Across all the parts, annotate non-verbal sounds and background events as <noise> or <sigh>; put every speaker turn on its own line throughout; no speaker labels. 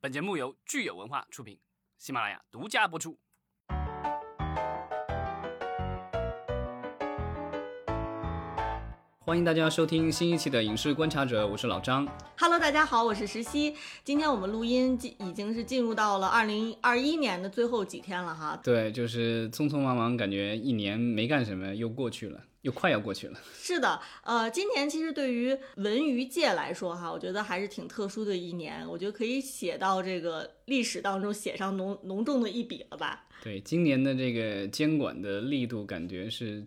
本节目由聚友文化出品，喜马拉雅独家播出。欢迎大家收听新一期的《影视观察者》，我是老张。
Hello，大家好，我是石溪。今天我们录音进已经是进入到了二零二一年的最后几天了哈。
对，就是匆匆忙忙，感觉一年没干什么，又过去了，又快要过去了。<laughs>
是的，呃，今年其实对于文娱界来说哈，我觉得还是挺特殊的一年，我觉得可以写到这个历史当中写上浓浓重的一笔了吧。
对，今年的这个监管的力度，感觉是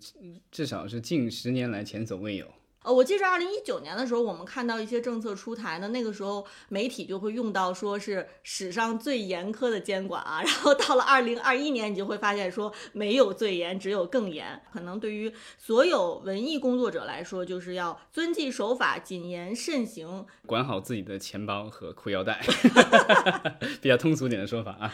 至少是近十年来前所未有。
呃，我记着二零一九年的时候，我们看到一些政策出台呢，那个时候媒体就会用到说是史上最严苛的监管啊，<laughs> 然后到了二零二一年，你就会发现说没有最严，只有更严。可能对于所有文艺工作者来说，就是要遵纪守法、谨言慎行，
管好自己的钱包和裤腰带，<laughs> 比较通俗点的说法啊。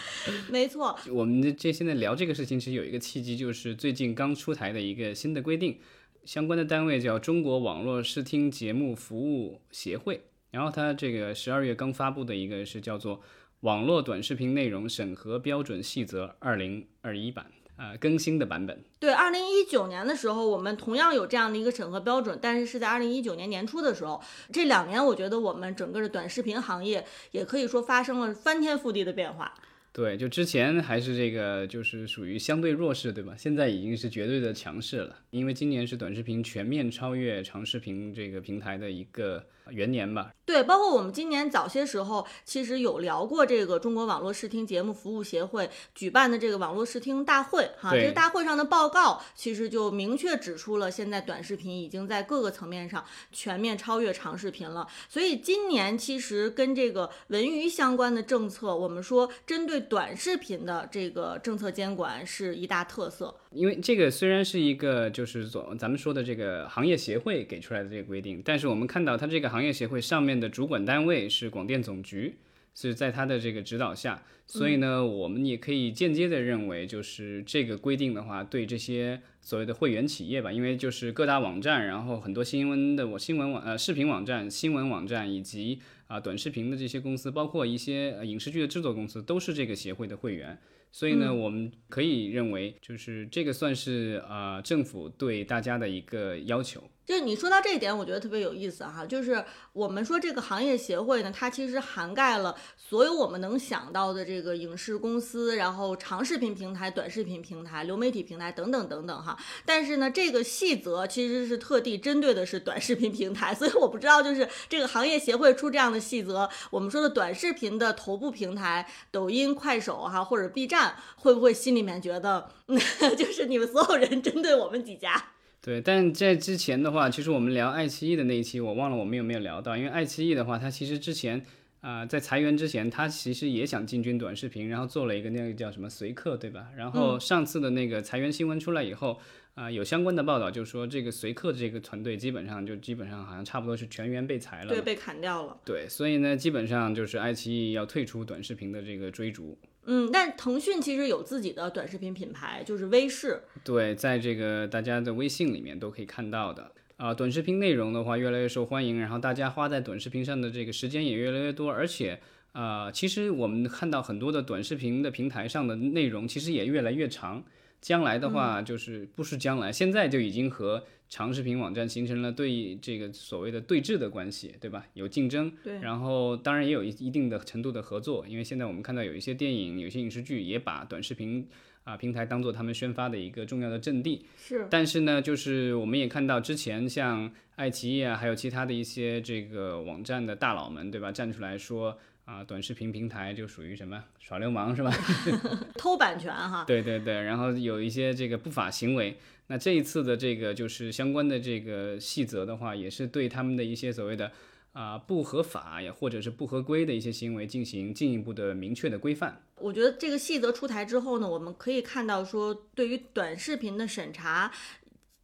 没错，
我们这这现在聊这个事情，其实有一个契机，就是最近刚出台的一个新的规定。相关的单位叫中国网络视听节目服务协会，然后它这个十二月刚发布的一个是叫做《网络短视频内容审核标准细则二零二一版》啊、呃，更新的版本。
对，二零一九年的时候，我们同样有这样的一个审核标准，但是是在二零一九年年初的时候。这两年，我觉得我们整个的短视频行业也可以说发生了翻天覆地的变化。
对，就之前还是这个，就是属于相对弱势，对吧？现在已经是绝对的强势了，因为今年是短视频全面超越长视频这个平台的一个元年吧。
对，包括我们今年早些时候其实有聊过这个中国网络视听节目服务协会举办的这个网络视听大会哈，这个大会上的报告其实就明确指出了，现在短视频已经在各个层面上全面超越长视频了。所以今年其实跟这个文娱相关的政策，我们说针对短视频的这个政策监管是一大特色。
因为这个虽然是一个就是总咱们说的这个行业协会给出来的这个规定，但是我们看到它这个行业协会上面的主管单位是广电总局，是在它的这个指导下，所以呢，我们也可以间接的认为，就是这个规定的话，对这些所谓的会员企业吧，因为就是各大网站，然后很多新闻的我新闻网呃视频网站、新闻网站以及啊、短视频的这些公司，包括一些、呃影视剧的制作公司，都是这个协会的会员。所以呢，我们可以认为，就是这个算是啊、呃政府对大家的一个要求。
就是你说到这一点，我觉得特别有意思哈。就是我们说这个行业协会呢，它其实涵盖了所有我们能想到的这个影视公司，然后长视频平台、短视频平台、流媒体平台等等等等哈。但是呢，这个细则其实是特地针对的是短视频平台，所以我不知道就是这个行业协会出这样的细则，我们说的短视频的头部平台，抖音、快手哈或者 B 站，会不会心里面觉得，<laughs> 就是你们所有人针对我们几家？
对，但在之前的话，其实我们聊爱奇艺的那一期，我忘了我们有没有聊到，因为爱奇艺的话，它其实之前啊、呃在裁员之前，它其实也想进军短视频，然后做了一个那个叫什么随客，对吧？然后上次的那个裁员新闻出来以后，啊、有相关的报道就说这个随客这个团队基本上就基本上好像差不多是全员被裁了，
对，被砍掉了。
对，所以呢，基本上就是爱奇艺要退出短视频的这个追逐。
嗯，但腾讯其实有自己的短视频品牌，就是微视。
对，在这个大家的微信里面都可以看到的。啊、短视频内容的话越来越受欢迎，然后大家花在短视频上的这个时间也越来越多，而且，啊，其实我们看到很多的短视频的平台上的内容其实也越来越长。将来的话，就是不是将来，现在就已经和长视频网站形成了对这个所谓的对峙的关系，对吧？有竞争，
对
然后当然也有一一定的程度的合作，因为现在我们看到有一些电影、有些影视剧也把短视频啊、平台当做他们宣发的一个重要的阵地。
是，
但是呢，就是我们也看到之前像爱奇艺啊，还有其他的一些这个网站的大佬们，对吧？站出来说啊，短视频平台就属于什么耍流氓是吧？<laughs>
偷版权哈。
对对对，然后有一些这个不法行为。那这一次的这个就是相关的这个细则的话，也是对他们的一些所谓的啊、不合法呀，或者是不合规的一些行为进行进一步的明确的规范。
我觉得这个细则出台之后呢，我们可以看到说，对于短视频的审查，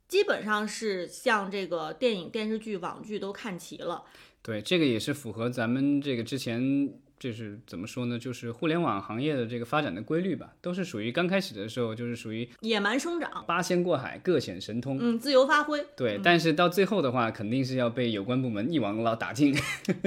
基本上是向这个电影、电视剧、网剧都看齐了。
对，这个也是符合咱们这个之前就是怎么说呢？就是互联网行业的这个发展的规律吧，都是属于刚开始的时候就是属于
野蛮生长，
八仙过海，各显神通。
嗯，自由发挥。
对，但是到最后的话，肯定是要被有关部门一网老打尽。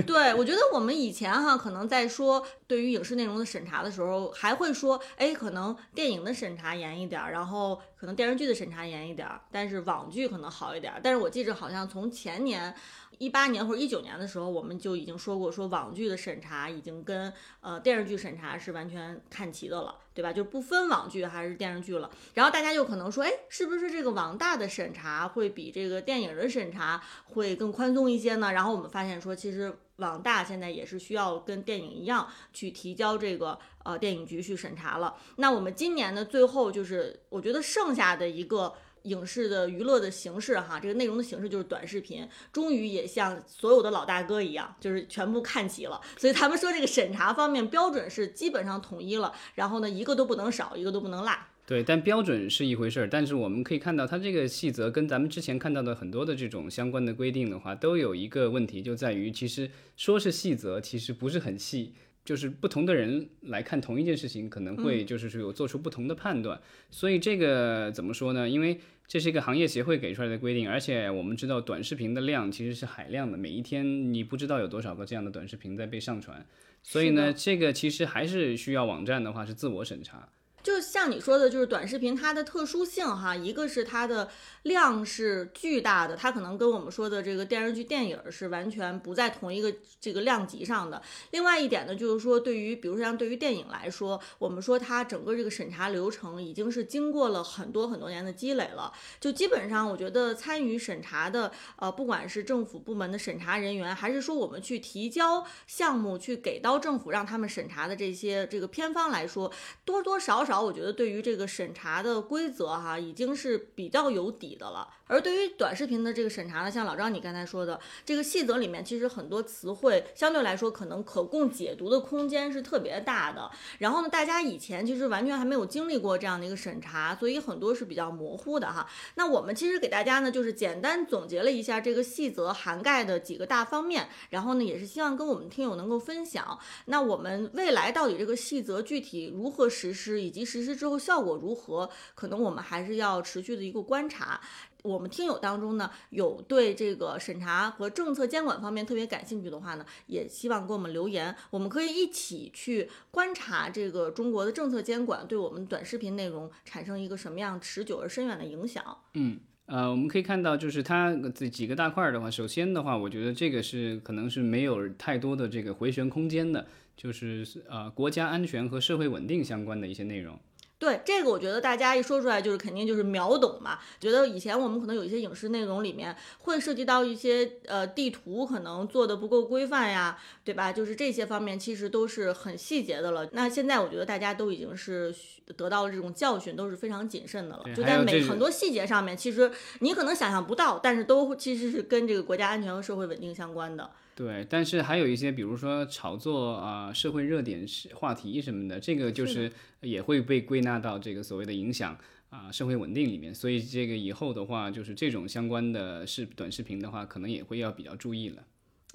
对，我觉得我们以前哈，可能在说对于影视内容的审查的时候，还会说，哎，可能电影的审查严一点儿，然后可能电视剧的审查严一点儿，但是网剧可能好一点儿。但是我记着好像从前年。一八年或者一九年的时候，我们就已经说过，说网剧的审查已经跟呃电视剧审查是完全看齐的了，对吧？就不分网剧还是电视剧了。然后大家就可能说，哎，是不是这个网大的审查会比这个电影的审查会更宽松一些呢？然后我们发现说，其实网大现在也是需要跟电影一样去提交这个呃电影局去审查了。那我们今年的最后就是，我觉得剩下的一个。影视的娱乐的形式，哈，这个内容的形式就是短视频，终于也像所有的老大哥一样，就是全部看齐了。所以他们说这个审查方面标准是基本上统一了，然后呢，一个都不能少，一个都不能落。
对，但标准是一回事儿，但是我们可以看到，它这个细则跟咱们之前看到的很多的这种相关的规定的话，都有一个问题，就在于其实说是细则，其实不是很细。就是不同的人来看同一件事情，可能会就是说有做出不同的判断，所以这个怎么说呢？因为这是一个行业协会给出来的规定，而且我们知道短视频的量其实是海量的，每一天你不知道有多少个这样的短视频在被上传，所以呢，这个其实还是需要网站的话是自我审查。
就像你说的，就是短视频它的特殊性哈，一个是它的量是巨大的，它可能跟我们说的这个电视剧、电影是完全不在同一个这个量级上的。另外一点呢，就是说对于比如说像对于电影来说，我们说它整个这个审查流程已经是经过了很多很多年的积累了。就基本上，我觉得参与审查的呃，不管是政府部门的审查人员，还是说我们去提交项目去给到政府让他们审查的这些这个偏方来说，多多少少。我觉得对于这个审查的规则哈，已经是比较有底的了。而对于短视频的这个审查呢，像老张你刚才说的，这个细则里面其实很多词汇相对来说可能可供解读的空间是特别大的。然后呢，大家以前其实完全还没有经历过这样的一个审查，所以很多是比较模糊的哈。那我们其实给大家呢，就是简单总结了一下这个细则涵盖的几个大方面，然后呢，也是希望跟我们听友能够分享。那我们未来到底这个细则具体如何实施，以及实施之后效果如何，可能我们还是要持续的一个观察。我们听友当中呢，有对这个审查和政策监管方面特别感兴趣的话呢，也希望给我们留言，我们可以一起去观察这个中国的政策监管对我们短视频内容产生一个什么样持久而深远的影响。
嗯，呃，我们可以看到，就是它这几个大块的话，首先的话，我觉得这个是可能是没有太多的这个回旋空间的，就是呃国家安全和社会稳定相关的一些内容。
对这个，我觉得大家一说出来就是肯定就是秒懂嘛。觉得以前我们可能有一些影视内容里面会涉及到一些呃地图可能做的不够规范呀，对吧？就是这些方面其实都是很细节的了。那现在我觉得大家都已经是得到了这种教训，都是非常谨慎的了。就在每很多细节上面，其实你可能想象不到，但是都其实是跟这个国家安全和社会稳定相关的。
对，但是还有一些，比如说炒作啊、社会热点话题什么的，这个就是也会被归纳到这个所谓的影响啊社会稳定里面。所以这个以后的话，就是这种相关的视短视频的话，可能也会要比较注意了。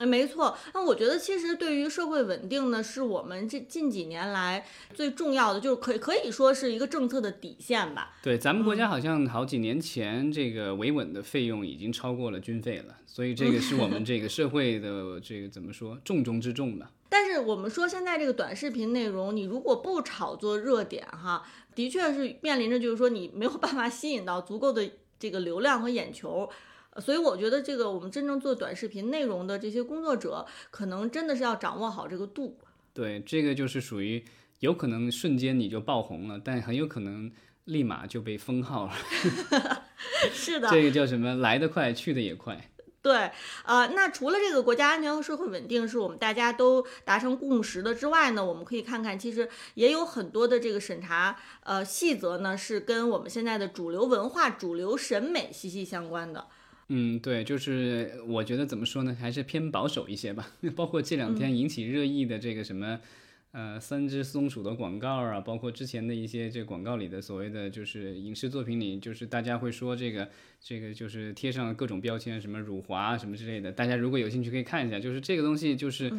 哎，没错。那我觉得其实对于社会稳定呢，是我们这近几年来最重要的，就是可可以说是一个政策的底线吧。
对，咱们国家好像好几年前这个维稳的费用已经超过了军费了，所以这个是我们 <laughs> 这个社会的这个怎么说重中之重吧。
但是我们说现在这个短视频内容，你如果不炒作热点哈，的确是面临着就是说你没有办法吸引到足够的这个流量和眼球。所以我觉得这个我们真正做短视频内容的这些工作者，可能真的是要掌握好这个度。
对，这个就是属于有可能瞬间你就爆红了，但很有可能立马就被封号了。<laughs>
是的，
这个叫什么？来得快，去得也快。
对，呃，那除了这个国家安全和社会稳定是我们大家都达成共识的之外呢，我们可以看看，其实也有很多的这个审查呃细则呢，是跟我们现在的主流文化、主流审美息息相关的。
嗯，对，就是我觉得怎么说呢，还是偏保守一些吧。<laughs> 包括这两天引起热议的这个什么，呃，三只松鼠的广告啊，包括之前的一些这广告里的所谓的就是影视作品里，就是大家会说这个这个就是贴上各种标签，什么辱华什么之类的。大家如果有兴趣可以看一下，就是这个东西就是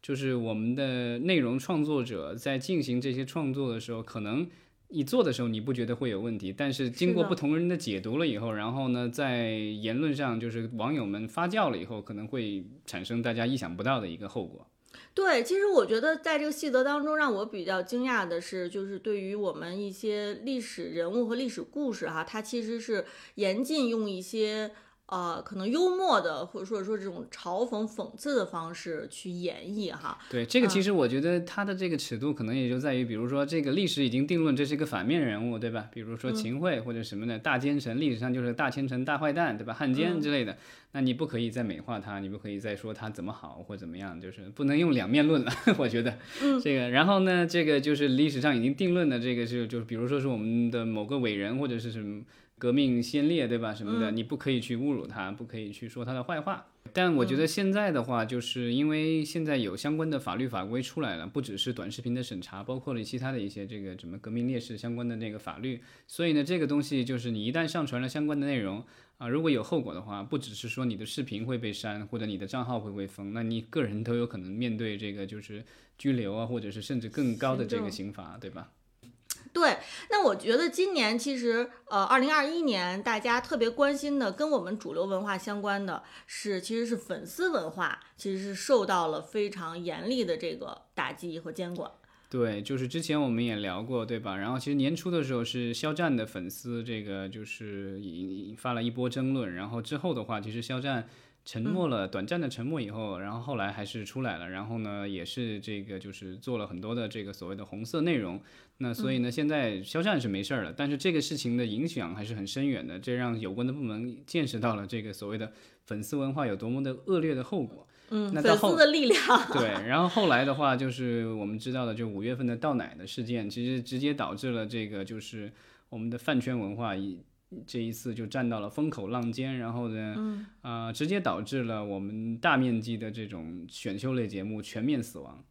就是我们的内容创作者在进行这些创作的时候，可能你做的时候你不觉得会有问题，但是经过不同人的解读了以后，然后呢，在言论上就是网友们发酵了以后，可能会产生大家意想不到的一个后果。
对，其实我觉得在这个细则当中，让我比较惊讶的是，就是对于我们一些历史人物和历史故事哈，它其实是严禁用一些呃可能幽默的，或者说说这种嘲讽、讽刺的方式去演绎哈。
对，这个其实我觉得他的这个尺度可能也就在于，比如说这个历史已经定论这是一个反面人物，对吧？比如说秦桧或者什么的大奸臣，历史上就是大奸臣、大坏蛋，对吧？汉奸之类的，那你不可以再美化他，你不可以再说他怎么好或怎么样，就是不能用两面论了。<laughs> 我觉得，这个，然后呢，这个就是历史上已经定论的这个是，就是比如说是我们的某个伟人或者是什么。革命先烈，对吧？什么的，你不可以去侮辱他，不可以去说他的坏话。但我觉得现在的话，就是因为现在有相关的法律法规出来了，不只是短视频的审查，包括了其他的一些这个什么革命烈士相关的那个法律。所以呢，这个东西就是你一旦上传了相关的内容啊，如果有后果的话，不只是说你的视频会被删，或者你的账号会被封，那你个人都有可能面对这个就是拘留啊，或者是甚至更高的这个刑罚，对吧？
对，那我觉得今年其实，呃，二零二一年大家特别关心的，跟我们主流文化相关的是，其实是粉丝文化，其实是受到了非常严厉的这个打击和监管。
对，就是之前我们也聊过，对吧？然后其实年初的时候是肖战的粉丝，这个就是引引发了一波争论。然后之后的话，其实肖战沉默了，短暂的沉默以后，然后后来还是出来了。然后呢，也是这个就是做了很多的这个所谓的红色内容。那所以呢，现在肖战是没事儿了，但是这个事情的影响还是很深远的，这让有关的部门见识到了这个所谓的粉丝文化有多么的恶劣的后果。
嗯，
那到后
粉丝的力量。
对，然后后来的话，就是我们知道的，就五月份的倒奶的事件，其实直接导致了这个就是我们的饭圈文化一这一次就站到了风口浪尖，然后呢，
嗯
啊、直接导致了我们大面积的这种选秀类节目全面死亡。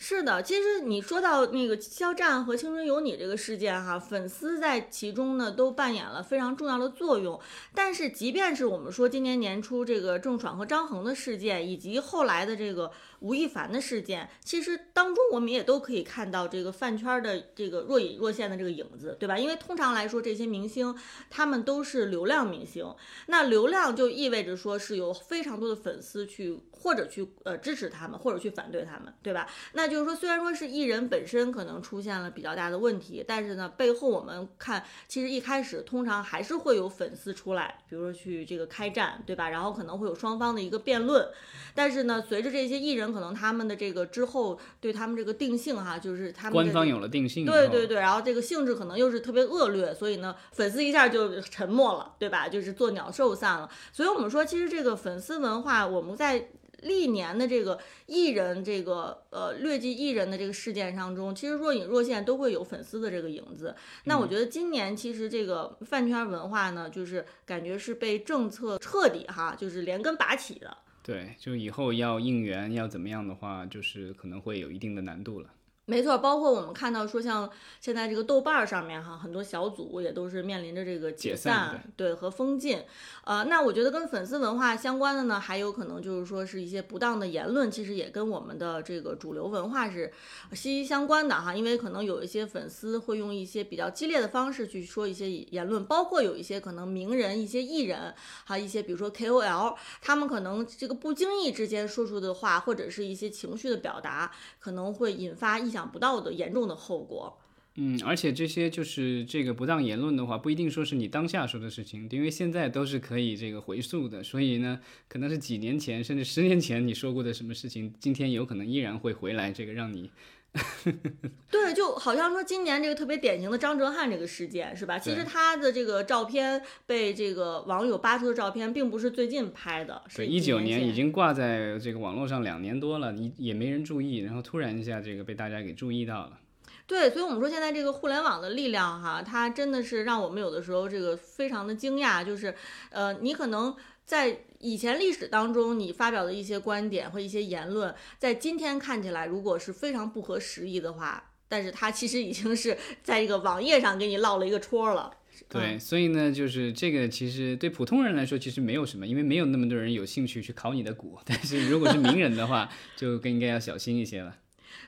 是的，其实你说到那个肖战和《青春有你》这个事件哈，粉丝在其中呢都扮演了非常重要的作用。但是，即便是我们说今年年初这个郑爽和张恒的事件，以及后来的这个吴亦凡的事件，其实当中我们也都可以看到这个饭圈的这个若隐若现的这个影子，对吧？因为通常来说，这些明星他们都是流量明星，那流量就意味着说是有非常多的粉丝去或者去呃支持他们，或者去反对他们，对吧？那就是说，虽然说是艺人本身可能出现了比较大的问题，但是呢，背后我们看，其实一开始通常还是会有粉丝出来，比如说去这个开战，对吧？然后可能会有双方的一个辩论，但是呢，随着这些艺人可能他们的这个之后对他们这个定性哈，就是他们
官方有了定性，
对对对，然后这个性质可能又是特别恶劣，所以呢，粉丝一下就沉默了，对吧？就是做鸟兽散了。所以我们说，其实这个粉丝文化，我们在历年的这个艺人这个呃劣迹艺人的这个事件当中，其实若隐若现都会有粉丝的这个影子。那我觉得今年其实这个饭圈文化呢，就是感觉是被政策彻底哈，就是连根拔起的。
对，就以后要应援要怎么样的话，就是可能会有一定的难度了。
没错，包括我们看到说，像现在这个豆瓣儿上面哈，很多小组也都是面临着这个
解
散，
散
对和封禁。呃，那我觉得跟粉丝文化相关的呢，还有可能就是说是一些不当的言论，其实也跟我们的这个主流文化是息息相关的哈。因为可能有一些粉丝会用一些比较激烈的方式去说一些言论，包括有一些可能名人、一些艺人，还有一些比如说 KOL，他们可能这个不经意之间说出的话，或者是一些情绪的表达，可能会引发意想想不到的严重的后果。
嗯，而且这些就是这个不当言论的话，不一定说是你当下说的事情，因为现在都是可以这个回溯的，所以呢，可能是几年前甚至十年前你说过的什么事情，今天有可能依然会回来，这个让你 <laughs>
对，就好像说今年这个特别典型的张哲瀚这个事件是吧？其实他的这个照片被这个网友扒出的照片，并不是最近拍的，是
对一九年已经挂在这个网络上两年多了，你也没人注意，然后突然一下这个被大家给注意到了。
对，所以我们说现在这个互联网的力量哈，它真的是让我们有的时候这个非常的惊讶，就是呃，你可能在以前历史当中你发表的一些观点和一些言论，在今天看起来如果是非常不合时宜的话，但是它其实已经是在这个网页上给你落了一个戳了。
对，所以呢，就是这个其实对普通人来说其实没有什么，因为没有那么多人有兴趣去考你的股。<laughs> 但是如果是名人的话，就更应该要小心一些了。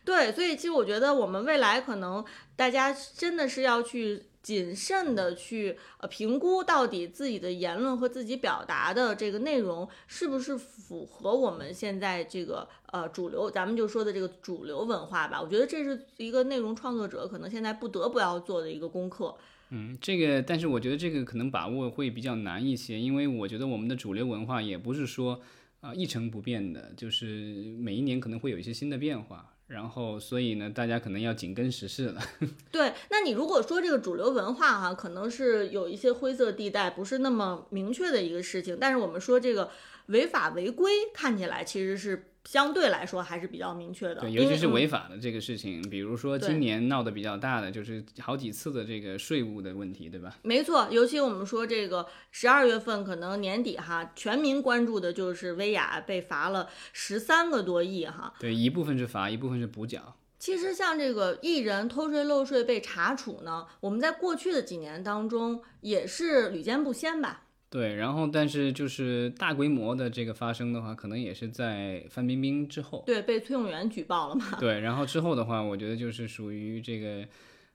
对，所以其实我觉得我们未来可能大家真的是要去谨慎的去呃评估，到底自己的言论和自己表达的这个内容是不是符合我们现在这个呃主流，咱们就说的这个主流文化吧。我觉得这是一个内容创作者可能现在不得不要做的一个功课。
嗯，这个，但是我觉得这个可能把握会比较难一些，因为我觉得我们的主流文化也不是说啊一成不变的，就是每一年可能会有一些新的变化。然后，所以呢，大家可能要紧跟时事了。<laughs>
对，那你如果说这个主流文化哈，可能是有一些灰色地带，不是那么明确的一个事情。但是我们说这个违法违规，看起来其实是。相对来说还是比较明确的，
对，尤其是违法的这个事情，比如说今年闹得比较大的就是好几次的这个税务的问题，对吧？
没错，尤其我们说这个十二月份可能年底哈，全民关注的就是薇娅被罚了十三个多亿哈。
对，一部分是罚，一部分是补缴。
其实像这个艺人偷税漏税被查处呢，我们在过去的几年当中也是屡见不鲜吧。
对，然后但是就是大规模的这个发生的话，可能也是在范冰冰之后。
对，被崔永元举报了嘛？<laughs>
对，然后之后的话，我觉得就是属于这个，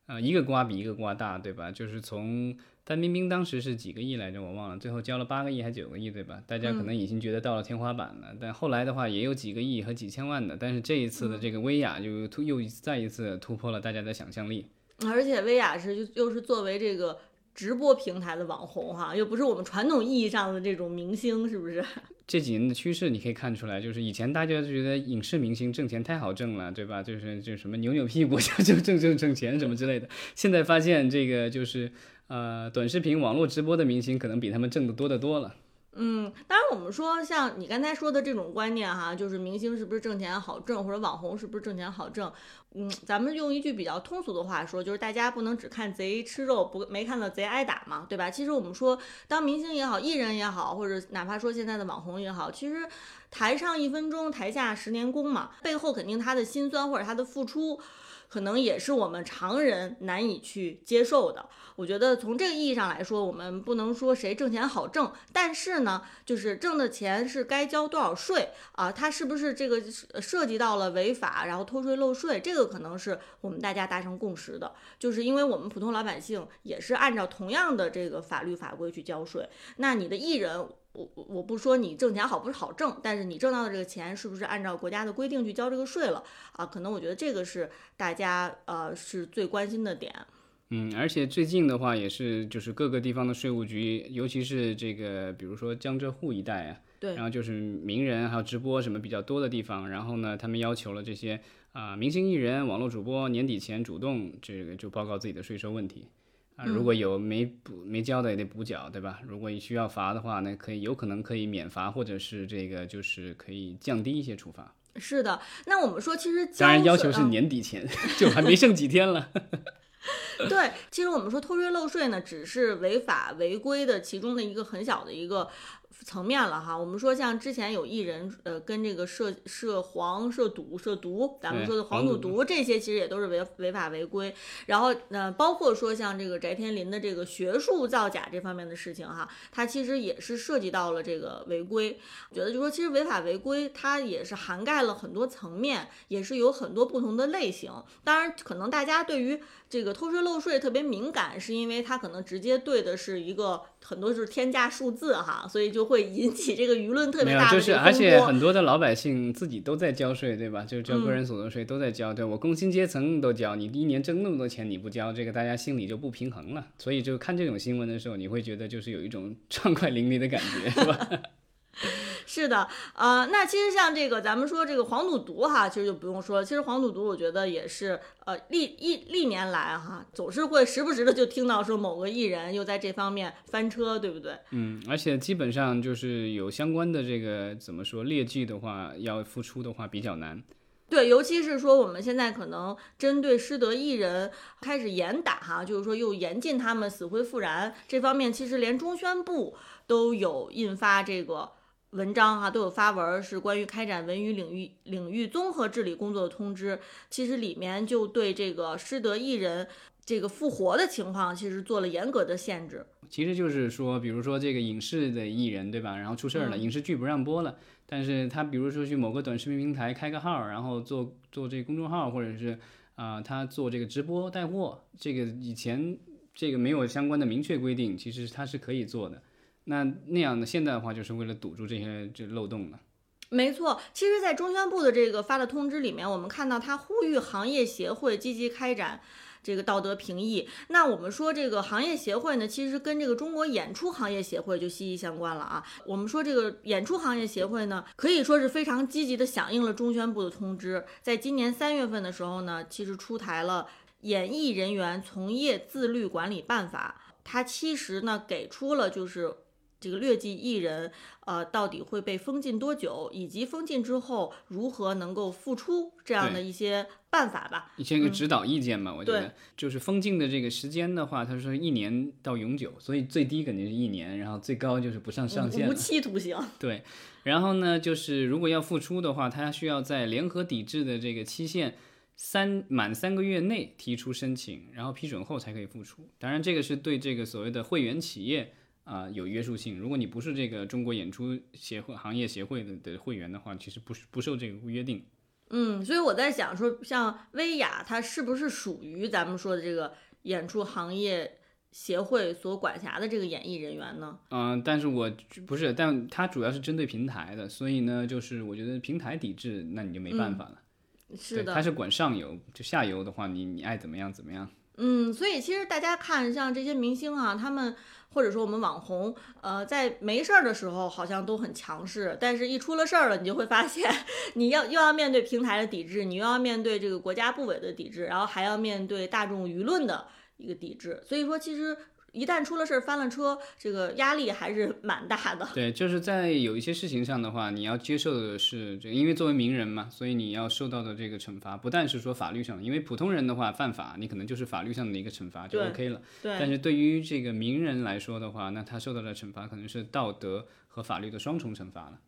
呃，一个瓜比一个瓜大，对吧？就是从范冰冰当时是几个亿来着，我忘了，最后交了八个亿还是九个亿，对吧？大家可能已经觉得到了天花板了。但后来的话，也有几个亿和几千万的。但是这一次的这个薇娅就突又再一次突破了大家的想象力。
而且薇娅是又是作为这个。直播平台的网红哈，又不是我们传统意义上的这种明星，是不是？<laughs>
这几年的趋势你可以看出来，就是以前大家就觉得影视明星挣钱太好挣了，对吧？就是就什么扭扭屁股 <laughs> 就就挣挣挣钱什么之类的。现在发现这个就是呃，短视频网络直播的明星可能比他们挣的多得多了。
嗯，当然我们说像你刚才说的这种观念哈，就是明星是不是挣钱好挣，或者网红是不是挣钱好挣？嗯，咱们用一句比较通俗的话说，就是大家不能只看贼吃肉，不没看到贼挨打嘛，对吧？其实我们说当明星也好，艺人也好，或者哪怕说现在的网红也好，其实台上一分钟，台下十年功嘛，背后肯定他的辛酸或者他的付出。可能也是我们常人难以去接受的。我觉得从这个意义上来说，我们不能说谁挣钱好挣，但是呢，就是挣的钱是该交多少税啊？它是不是这个涉及到了违法，然后偷税漏税？这个可能是我们大家达成共识的，就是因为我们普通老百姓也是按照同样的这个法律法规去交税。那你的艺人。我我不说你挣钱好不是好挣，但是你挣到的这个钱是不是按照国家的规定去交这个税了啊？可能我觉得这个是大家呃是最关心的点。
嗯，而且最近的话也是，就是各个地方的税务局，尤其是这个比如说江浙沪一带啊，
对，
然后就是名人还有直播什么比较多的地方，然后呢，他们要求了这些啊明星艺人、网络主播年底前主动这个就报告自己的税收问题。啊，如果有没补没交的也得补缴，对吧？如果你需要罚的话，那可以有可能可以免罚，或者是这个就是可以降低一些处罚。
是的，那我们说其实
当然要求是年底前，<laughs> 就还没剩几天了。<laughs>
对，其实我们说偷税漏税呢，只是违法违规的其中的一个很小的一个。层面了哈，我们说像之前有艺人呃跟这个涉涉黄涉赌涉毒，咱们说的黄赌毒这些其实也都是违违法违规。然后呃包括说像这个翟天临的这个学术造假这方面的事情哈，它其实也是涉及到了这个违规。我觉得就说其实违法违规它也是涵盖了很多层面，也是有很多不同的类型。当然可能大家对于这个偷税漏税特别敏感，是因为它可能直接对的是一个很多就是天价数字哈，所以就会引起这个舆论特别大
的就是而且很多的老百姓自己都在交税，对吧？就是交个人所得税都在交，对我工薪阶层都交，你一年挣那么多钱你不交，这个大家心里就不平衡了。所以就看这种新闻的时候，你会觉得就是有一种 <laughs> 畅快淋漓的感觉，是吧？<laughs>
是的，呃，那其实像这个咱们说这个黄赌毒哈，其实就不用说了。其实黄赌毒，我觉得也是，呃，历一历年来哈，总是会时不时的就听到说某个艺人又在这方面翻车，对不对？
嗯，而且基本上就是有相关的这个怎么说劣迹的话，要复出的话比较难。
对，尤其是说我们现在可能针对失德艺人开始严打哈，就是说又严禁他们死灰复燃这方面，其实连中宣部都有印发这个。文章哈都有发文，是关于开展文娱领域领域综合治理工作的通知。其实里面就对这个失德艺人这个复活的情况，其实做了严格的限制。
其实就是说，比如说这个影视的艺人，对吧？然后出事儿了，影视剧不让播了，但是他比如说去某个短视频平台开个号，然后做做这个公众号，或者是啊、他做这个直播带货，这个以前这个没有相关的明确规定，其实他是可以做的。那那样的现在的话，就是为了堵住这些这漏洞了。
没错，其实，在中宣部的这个发的通知里面，我们看到他呼吁行业协会积极开展这个道德评议。那我们说这个行业协会呢，其实跟这个中国演出行业协会就息息相关了啊。我们说这个演出行业协会呢，可以说是非常积极的响应了中宣部的通知，在今年三月份的时候呢，其实出台了《演艺人员从业自律管理办法》，它其实呢给出了就是。这个劣迹艺人，呃，到底会被封禁多久，以及封禁之后如何能够复出这样的一些办法吧。
一些个指导意见嘛，我觉得就是封禁的这个时间的话，他说一年到永久，所以最低肯定是一年，然后最高就是不上上限
无
了。
期徒刑。
对，然后呢，就是如果要复出的话，他需要在联合抵制的这个期限三满三个月内提出申请，然后批准后才可以复出。当然，这个是对这个所谓的会员企业啊、有约束性。如果你不是这个中国演出协会行业协会的的会员的话，其实不是不受这个约定。
嗯，所以我在想说，像薇娅，它是不是属于咱们说的这个演出行业协会所管辖的这个演艺人员呢？
嗯、但是我不是，但它主要是针对平台的，所以呢，就是我觉得平台抵制，那你就没办法了。
是的，
对它是管上游，就下游的话，你你爱怎么样怎么样。
嗯，所以其实大家看像这些明星啊，他们或者说我们网红，呃，在没事儿的时候好像都很强势，但是一出了事儿了，你就会发现，<laughs> 你要又要面对平台的抵制，你又要面对这个国家部委的抵制，然后还要面对大众舆论的一个抵制。所以说，其实一旦出了事儿翻了车，这个压力还是蛮大的。
对，就是在有一些事情上的话，你要接受的是这个，因为作为名人嘛，所以你要受到的这个惩罚，不但是说法律上，因为普通人的话犯法，你可能就是法律上的一个惩罚就 OK 了。
对，
但是对于这个名人来说的话，那他受到的惩罚可能是道德和法律的双重惩罚了。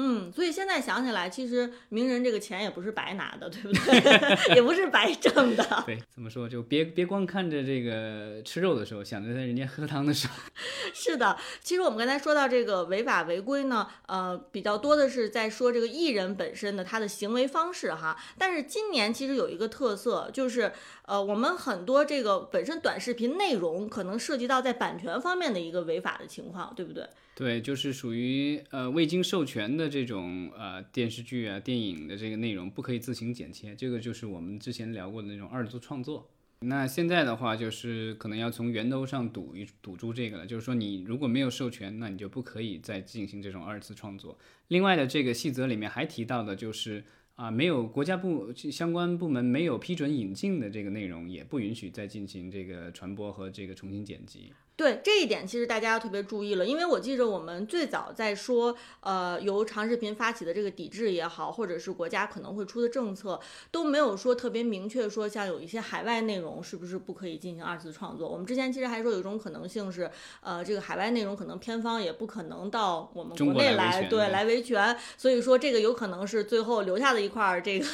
嗯，所以现在想起来，其实名人这个钱也不是白拿的，对不对？<laughs> 也不是白挣的。
对，怎么说？就别别光看着这个吃肉的时候，想着在人家喝汤的时候。<laughs>
是的，其实我们刚才说到这个违法违规呢，呃，比较多的是在说这个艺人本身的他的行为方式哈。但是今年其实有一个特色，就是呃，我们很多这个本身短视频内容可能涉及到在版权方面的一个违法的情况，对不对？
对，就是属于呃未经授权的这种呃电视剧啊、电影的这个内容，不可以自行剪切，这个就是我们之前聊过的那种二次创作。那现在的话，就是可能要从源头上堵一堵住这个了，就是说你如果没有授权，那你就不可以再进行这种二次创作。另外的这个细则里面还提到的就是啊，没有国家部相关部门没有批准引进的这个内容，也不允许再进行这个传播和这个重新剪辑。
对这一点，其实大家要特别注意了，因为我记着我们最早在说，呃，由长视频发起的这个抵制也好，或者是国家可能会出的政策，都没有说特别明确说，像有一些海外内容是不是不可以进行二次创作。我们之前其实还说有一种可能性是，呃，这个海外内容可能片方也不可能到我们
国
内来，对，来维权，所以说这个有可能是最后留下的一块儿这个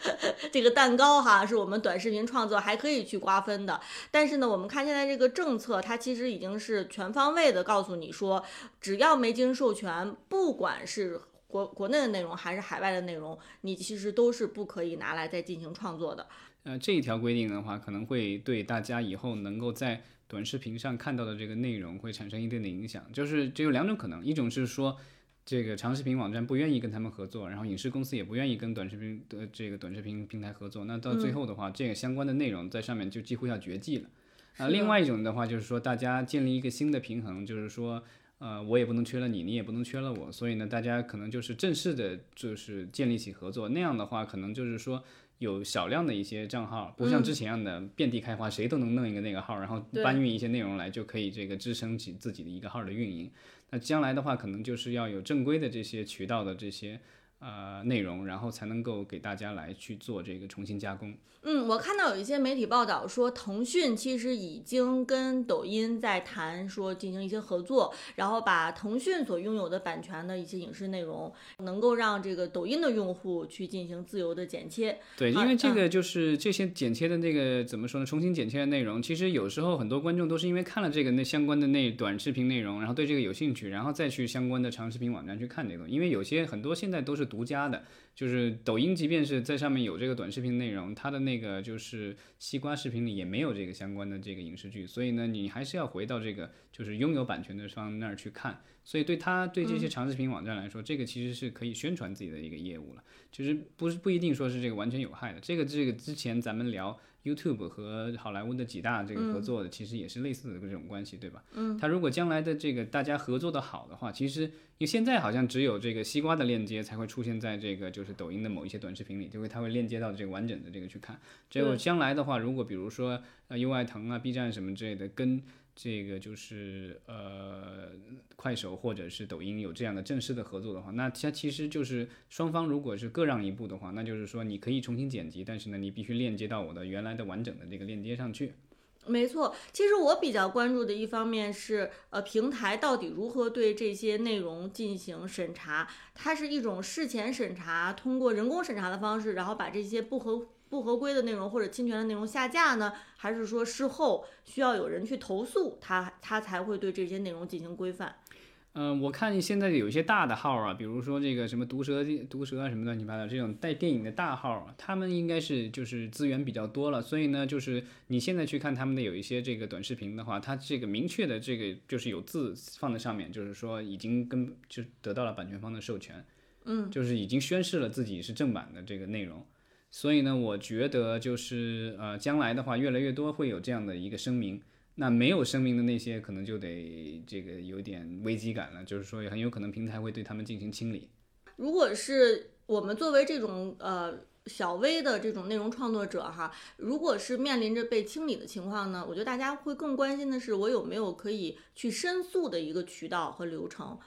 <laughs> 这个蛋糕哈，是我们短视频创作还可以去瓜分的。但是呢，我们看现在这个政策，它其实已经是全方位的告诉你说，只要没经授权，不管是国国内的内容还是海外的内容，你其实都是不可以拿来再进行创作的。
呃，这一条规定的话，可能会对大家以后能够在短视频上看到的这个内容会产生一定的影响。就是只有两种可能，一种是说这个长视频网站不愿意跟他们合作，然后影视公司也不愿意跟短视频的这个短视频平台合作，那到最后的话，这个相关的内容在上面就几乎要绝迹了。啊、另外一种的话就是说，大家建立一个新的平衡，就是说。呃，我也不能缺了你，你也不能缺了我，所以呢，大家可能就是正式的，就是建立起合作。那样的话，可能就是说有少量的一些账号，不像之前一样的遍地开花，谁都能弄一个那个号，然后搬运一些内容来，就可以这个支撑起自己的一个号的运营。那将来的话，可能就是要有正规的这些渠道的这些呃内容，然后才能够给大家来去做这个重新加工。
嗯，我看到有一些媒体报道说，腾讯其实已经跟抖音在谈，说进行一些合作，然后把腾讯所拥有的版权的一些影视内容，能够让这个抖音的用户去进行自由的剪切。
对，
啊
因为这个就是这些剪切的那个怎么说呢？重新剪切的内容，其实有时候很多观众都是因为看了这个那相关的那短视频内容，然后对这个有兴趣，然后再去相关的长视频网站去看这个。因为有些很多现在都是独家的，就是抖音，即便是在上面有这个短视频内容，它的那个就是西瓜视频里也没有这个相关的这个影视剧，所以呢，你还是要回到这个就是拥有版权的方那儿去看。所以对他对这些长视频网站来说，这个其实是可以宣传自己的一个业务了。就是不是不一定说是这个完全有害的。这个这个之前咱们聊 YouTube 和好莱坞的几大这个合作的，其实也是类似的这种关系，对吧？嗯。它如果将来的这个大家合作的好的话，其实因为现在好像只有这个西瓜的链接才会出现在这个就是抖音的某一些短视频里，就会它会链接到这个完整的这个去看。结果将来的话，如果比如说呃优爱腾啊、B 站什么之类的跟这个就是呃快手或者是抖音有这样的正式的合作的话，那它其实就是双方如果是各让一步的话，那就是说你可以重新剪辑，但是呢你必须链接到我的原来的完整的这个链接上去。
没错，其实我比较关注的一方面是，呃，平台到底如何对这些内容进行审查？它是一种事前审查，通过人工审查的方式，然后把这些不合不合规的内容或者侵权的内容下架呢？还是说事后需要有人去投诉，他，他才会对这些内容进行规范？
嗯，我看现在有一些大的号啊，比如说这个什么毒蛇、毒蛇啊什么乱七八糟这种带电影的大号啊，他们应该是就是资源比较多了，所以呢，就是你现在去看他们的有一些这个短视频的话，它这个明确的这个就是有字放在上面，就是说已经跟就得到了版权方的授权，
嗯，
就是已经宣示了自己是正版的这个内容。所以呢，我觉得就是呃，将来的话，越来越多会有这样的一个声明。那没有声明的那些，可能就得这个有点危机感了，就是说很有可能平台会对他们进行清理。
如果是我们作为这种呃小微的这种内容创作者哈，如果是面临着被清理的情况呢，我觉得大家会更关心的是我有没有可以去申诉的一个渠道和流程。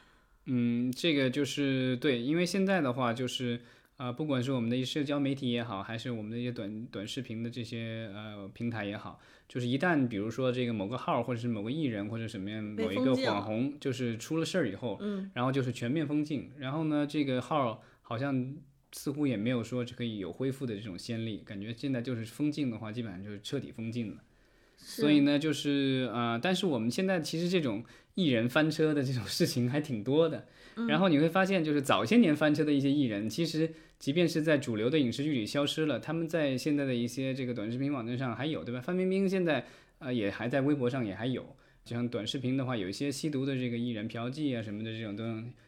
嗯，这个就是对，因为现在的话就是。啊、不管是我们的社交媒体也好，还是我们的一些短短视频的这些呃平台也好，就是一旦比如说这个某个号或者是某个艺人或者什么样某一个网红，就是出了事儿以后，
嗯，
然后就是全面封禁，然后呢，这个号好像似乎也没有说可以有恢复的这种先例，感觉现在就是封禁的话，基本上就是彻底封禁了。所以呢，就是呃，但是我们现在其实这种艺人翻车的这种事情还挺多的。然后你会发现，就是早些年翻车的一些艺人，其实即便是在主流的影视剧里消失了，他们在现在的一些这个短视频网站上还有，对吧？范冰冰现在呃也还在微博上也还有。就像短视频的话，有一些吸毒的这个艺人、嫖妓啊什么的这种都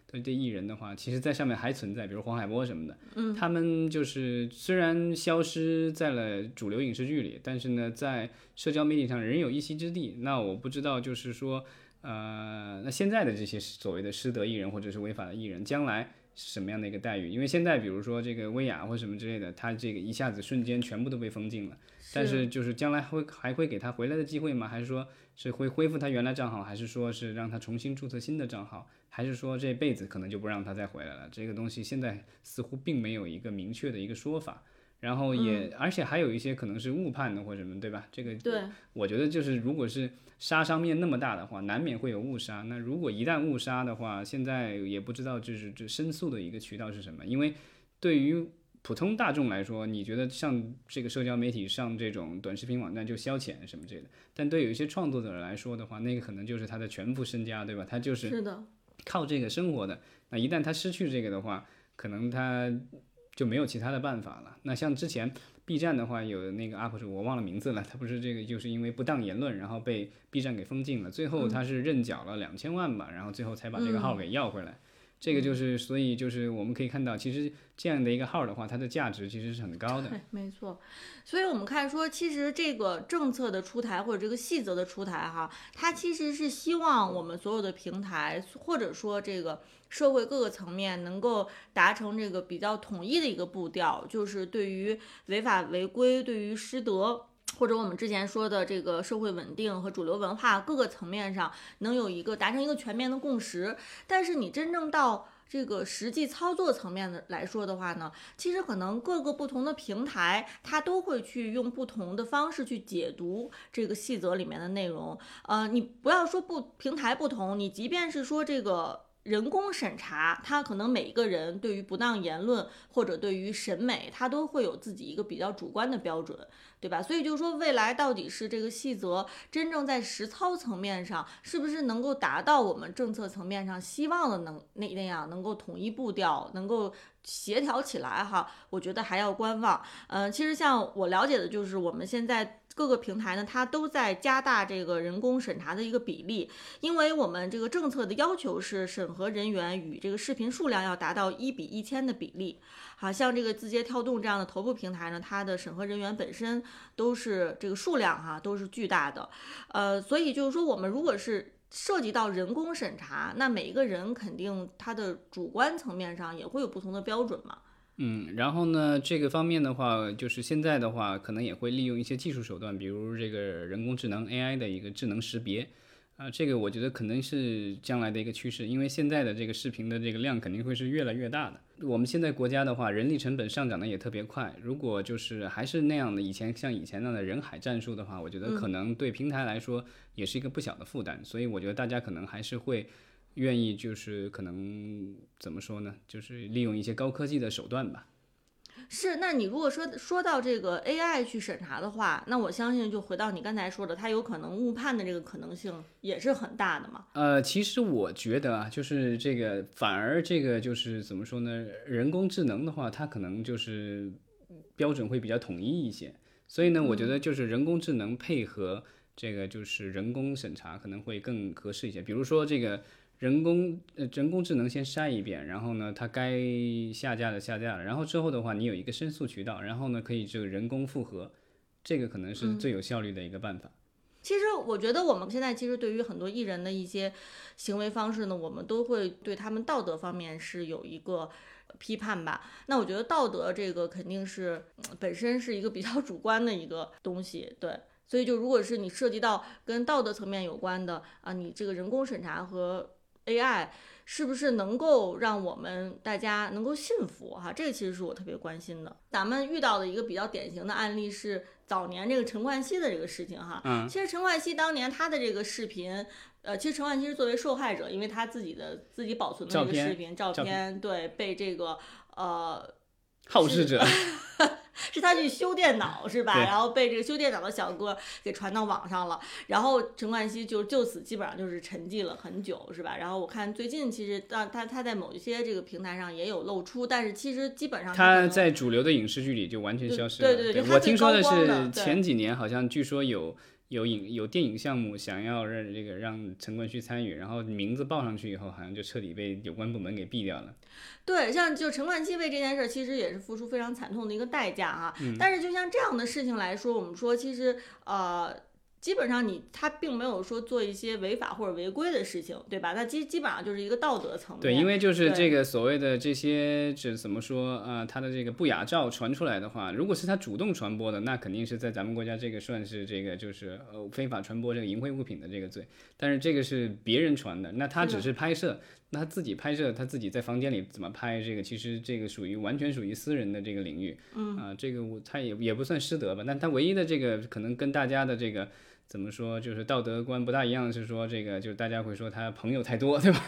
都这艺人的话，其实在上面还存在，比如黄海波什么的。嗯，他们就是虽然消失在了主流影视剧里，但是呢，在社交媒体上仍有一席之地。那我不知道，就是说，呃，那现在的这些所谓的失德艺人或者是违法的艺人，将来是什么样的一个待遇？因为现在比如说这个薇娅或什么之类的，他这个一下子瞬间全部都被封禁了。但是就是将来会还会给他回来的机会吗？还是说是会恢复他原来账号，还是说是让他重新注册新的账号，还是说这辈子可能就不让他再回来了？这个东西现在似乎并没有一个明确的一个说法。然后也，而且还有一些可能是误判的或者什么，对吧？这个
对，
我觉得就是如果是杀伤面那么大的话，难免会有误杀。那如果一旦误杀的话，现在也不知道就是这申诉的一个渠道是什么，因为对于普通大众来说，你觉得像这个社交媒体、上这种短视频网站就消遣什么之类的，但对有一些创作者来说的话，那个可能就是他的全部身家，对吧？他就是靠这个生活的。那一旦他失去这个的话，可能他就没有其他的办法了。那像之前 B 站的话，有那个 UP 主我忘了名字了，他不是这个就是因为不当言论，然后被 B 站给封禁了，最后他是认缴了两千万吧，然后最后才把这个号给要回来。这个就是，所以就是我们可以看到，其实这样的一个号的话，它的价值其实是很高的。
对，<laughs> 没错。所以我们看说，其实这个政策的出台或者这个细则的出台哈，它其实是希望我们所有的平台或者说这个社会各个层面能够达成这个比较统一的一个步调，就是对于违法违规、对于失德。或者我们之前说的这个社会稳定和主流文化各个层面上能有一个达成一个全面的共识，但是你真正到这个实际操作层面的来说的话呢，其实可能各个不同的平台，它都会去用不同的方式去解读这个细则里面的内容。呃，你不要说不平台不同，你即便是说这个。人工审查，他可能每一个人对于不当言论或者对于审美，他都会有自己一个比较主观的标准，对吧？所以就是说，未来到底是这个细则真正在实操层面上，是不是能够达到我们政策层面上希望的能那那样，能够统一步调，能够协调起来哈？我觉得还要观望。嗯，其实像我了解的，就是我们现在。各个平台呢，它都在加大这个人工审查的一个比例，因为我们这个政策的要求是审核人员与这个视频数量要达到一比一千的比例。好像这个字节跳动这样的头部平台呢，它的审核人员本身都是这个数量哈都是巨大的，呃，所以就是说我们如果是涉及到人工审查，那每一个人肯定他的主观层面上也会有不同的标准嘛。
嗯，然后呢，这个方面的话，就是现在的话，可能也会利用一些技术手段，比如这个人工智能 AI 的一个智能识别，啊，这个我觉得可能是将来的一个趋势，因为现在的这个视频的这个量肯定会是越来越大的。我们现在国家的话，人力成本上涨的也特别快，如果就是还是那样的以前像以前那样的人海战术的话，我觉得可能对平台来说也是一个不小的负担，所以我觉得大家可能还是会。愿意就是可能怎么说呢？就是利用一些高科技的手段吧。
是，那你如果说说到这个 AI 去审查的话，那我相信就回到你刚才说的，它有可能误判的这个可能性也是很大的嘛。
呃，其实我觉得啊，就是这个反而这个就是怎么说呢？人工智能的话，它可能就是标准会比较统一一些。所以呢，我觉得就是人工智能配合这个就是人工审查可能会更合适一些。比如说这个。人工呃人工智能先筛一遍，然后呢，它该下架的下架了，然后之后的话，你有一个申诉渠道，然后呢，可以这个人工复核，这个可能是最有效率的一个办法。
其实我觉得我们现在其实对于很多艺人的一些行为方式呢，我们都会对他们道德方面是有一个批判吧。那我觉得道德这个肯定是本身是一个比较主观的一个东西，对。所以就如果是你涉及到跟道德层面有关的啊，你这个人工审查和 AI 是不是能够让我们大家能够信服哈？这个其实是我特别关心的。咱们遇到的一个比较典型的案例是早年这个陈冠希的这个事情哈。
嗯。
其实陈冠希当年他的这个视频，呃，其实陈冠希是作为受害者，因为他自己的自己保存的这个视频照片，对，被这个呃
好事者。<laughs>
是他去修电脑是吧？然后被这个修电脑的小哥给传到网上了，然后陈冠希就就此基本上就是沉寂了很久是吧？然后我看最近其实他他他在某一些这个平台上也有露出，但是其实基本上
他在主流的影视剧里就完全消失了。
对对
对，我听说的是前几年好像据说有。有影有电影项目想要让这个让陈冠希参与，然后名字报上去以后，好像就彻底被有关部门给毙掉了。
对，像就陈冠希为这件事，其实也是付出非常惨痛的一个代价啊。但是就像这样的事情来说，我们说其实呃。基本上你他并没有说做一些违法或者违规的事情，对吧？那基基本上就是一个道德层面。
对，因为就是这个所谓的这些，这怎么说啊？他的这个不雅照传出来的话，如果是他主动传播的，那肯定是在咱们国家这个算是这个就是呃非法传播这个淫秽物品的这个罪。但是这个是别人传的，那他只是拍摄，那他自己拍摄，他自己在房间里怎么拍？这个其实这个属于完全属于私人的这个领域。
嗯
啊，这个我他也也不算失德吧？但他唯一的这个可能跟大家的这个。怎么说？就是道德观不大一样，是说这个，就是大家会说他朋友太多，对吧？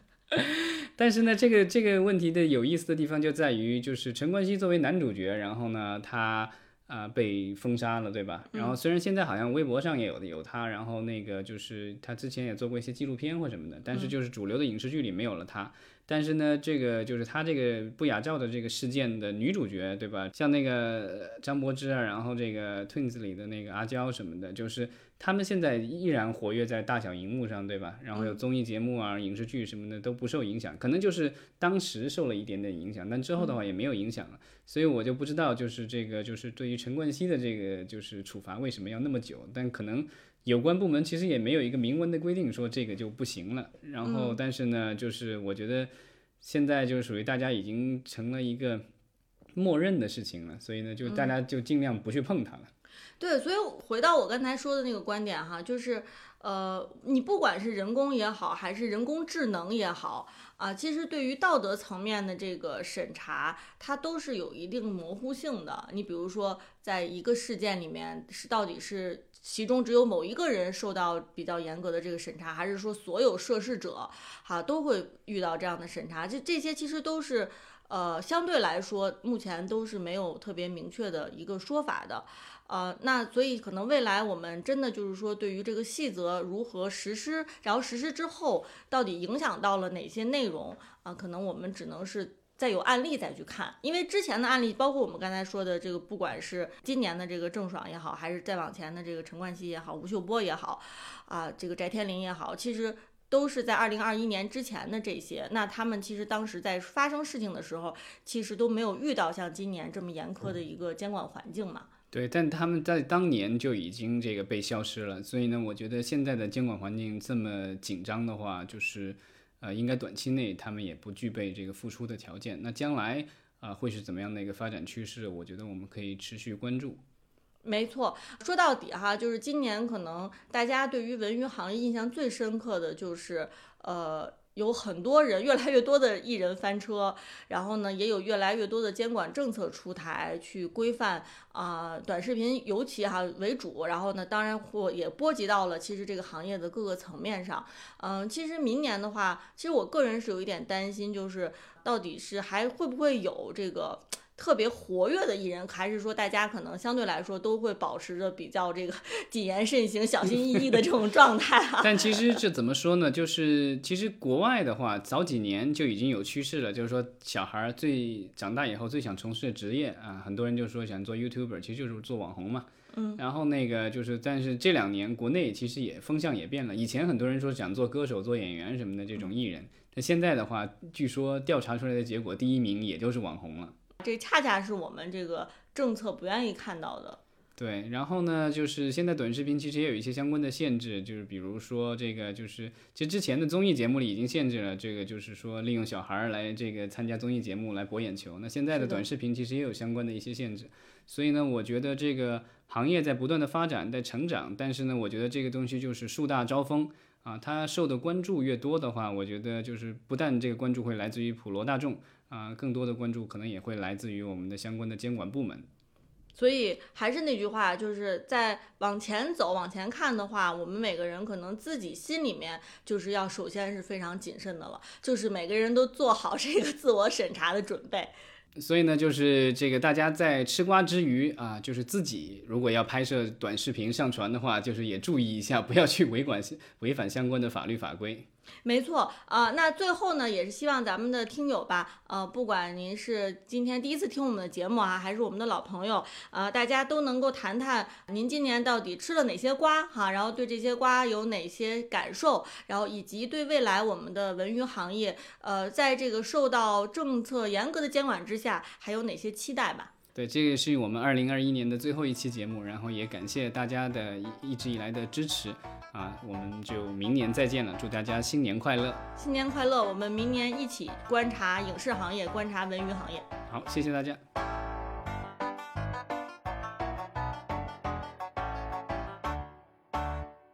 <laughs> 但是呢，这个这个问题的有意思的地方就在于，就是陈冠希作为男主角，然后呢，他啊被封杀了，对吧？然后虽然现在好像微博上也有的有他，然后那个就是他之前也做过一些纪录片或什么的，但是就是主流的影视剧里没有了他。但是呢，这个就是他这个不雅照的这个事件的女主角，对吧？像那个张柏芝啊，然后这个 Twins 里的那个阿娇什么的，就是他们现在依然活跃在大小荧幕上，对吧？然后有综艺节目啊、影视剧什么的都不受影响，可能就是当时受了一点点影响，但之后的话也没有影响了。所以我就不知道，就是这个就是对于陈冠希的这个就是处罚为什么要那么久？但可能。有关部门其实也没有一个明文的规定说这个就不行了，然后但是呢，就是我觉得现在就属于大家已经成了一个默认的事情了，所以呢，就大家就尽量不去碰它了。
对，所以回到我刚才说的那个观点哈，就是呃，你不管是人工也好，还是人工智能也好啊，其实对于道德层面的这个审查，它都是有一定模糊性的。你比如说，在一个事件里面，是到底是其中只有某一个人受到比较严格的这个审查，还是说所有涉事者哈都会遇到这样的审查？这这些其实都是呃相对来说目前都是没有特别明确的一个说法的。呃，那所以可能未来我们真的就是说，对于这个细则如何实施，然后实施之后到底影响到了哪些内容啊？可能我们只能是再有案例再去看，因为之前的案例，包括我们刚才说的这个，不管是今年的这个郑爽也好，还是再往前的这个陈冠希也好，吴秀波也好，啊，这个翟天临也好，其实都是在二零二一年之前的这些，那他们其实当时在发生事情的时候，其实都没有遇到像今年这么严苛的一个监管环境嘛。
对，但他们在当年就已经这个被消失了，所以呢，我觉得现在的监管环境这么紧张的话，就是呃，应该短期内他们也不具备这个复出的条件。那将来啊，会是怎么样的一个发展趋势？我觉得我们可以持续关注。
没错，说到底哈，就是今年可能大家对于文娱行业印象最深刻的就是呃。有很多人，越来越多的艺人翻车，然后呢，也有越来越多的监管政策出台去规范啊，短视频尤其哈为主，然后呢，当然或也波及到了其实这个行业的各个层面上。嗯，其实明年的话，其实我个人是有一点担心，就是到底是还会不会有这个。特别活跃的艺人，还是说大家可能相对来说都会保持着比较这个 <laughs> 谨言慎行、小心翼翼的这种状态啊？<laughs>
但其实这怎么说呢？就是其实国外的话，早几年就已经有趋势了，就是说小孩最长大以后最想从事的职业啊，很多人就说想做 YouTuber，其实就是做网红嘛。
嗯。
然后那个就是，但是这两年国内其实也风向也变了，以前很多人说想做歌手、做演员什么的这种艺人，那现在的话，据说调查出来的结果，第一名也就是网红了。
这恰恰是我们这个政策不愿意看到的。
对，然后呢，就是现在短视频其实也有一些相关的限制，就是比如说这个，就是其实之前的综艺节目里已经限制了这个，就是说利用小孩儿来这个参加综艺节目来博眼球。那现在的短视频其实也有相关的一些限制，所以呢，我觉得这个行业在不断的发展，在成长，但是呢，我觉得这个东西就是树大招风啊，它受的关注越多的话，我觉得就是不但这个关注会来自于普罗大众。啊，更多的关注可能也会来自于我们的相关的监管部门。
所以还是那句话，就是在往前走、往前看的话，我们每个人可能自己心里面就是要首先是非常谨慎的了，就是每个人都做好这个自我审查的准备。
所以呢，就是这个大家在吃瓜之余啊，就是自己如果要拍摄短视频上传的话，就是也注意一下，不要去违管违反相关的法律法规。
没错啊，那最后呢，也是希望咱们的听友吧，呃，不管您是今天第一次听我们的节目啊，还是我们的老朋友，呃，大家都能够谈谈您今年到底吃了哪些瓜哈，然后对这些瓜有哪些感受，然后以及对未来我们的文娱行业，呃，在这个受到政策严格的监管之下，还有哪些期待吧。
对，这个是我们二零二一年的最后一期节目，然后也感谢大家的一一直以来的支持啊，我们就明年再见了，祝大家新年快乐！
新年快乐！我们明年一起观察影视行业，观察文娱行业。
好，谢谢大家。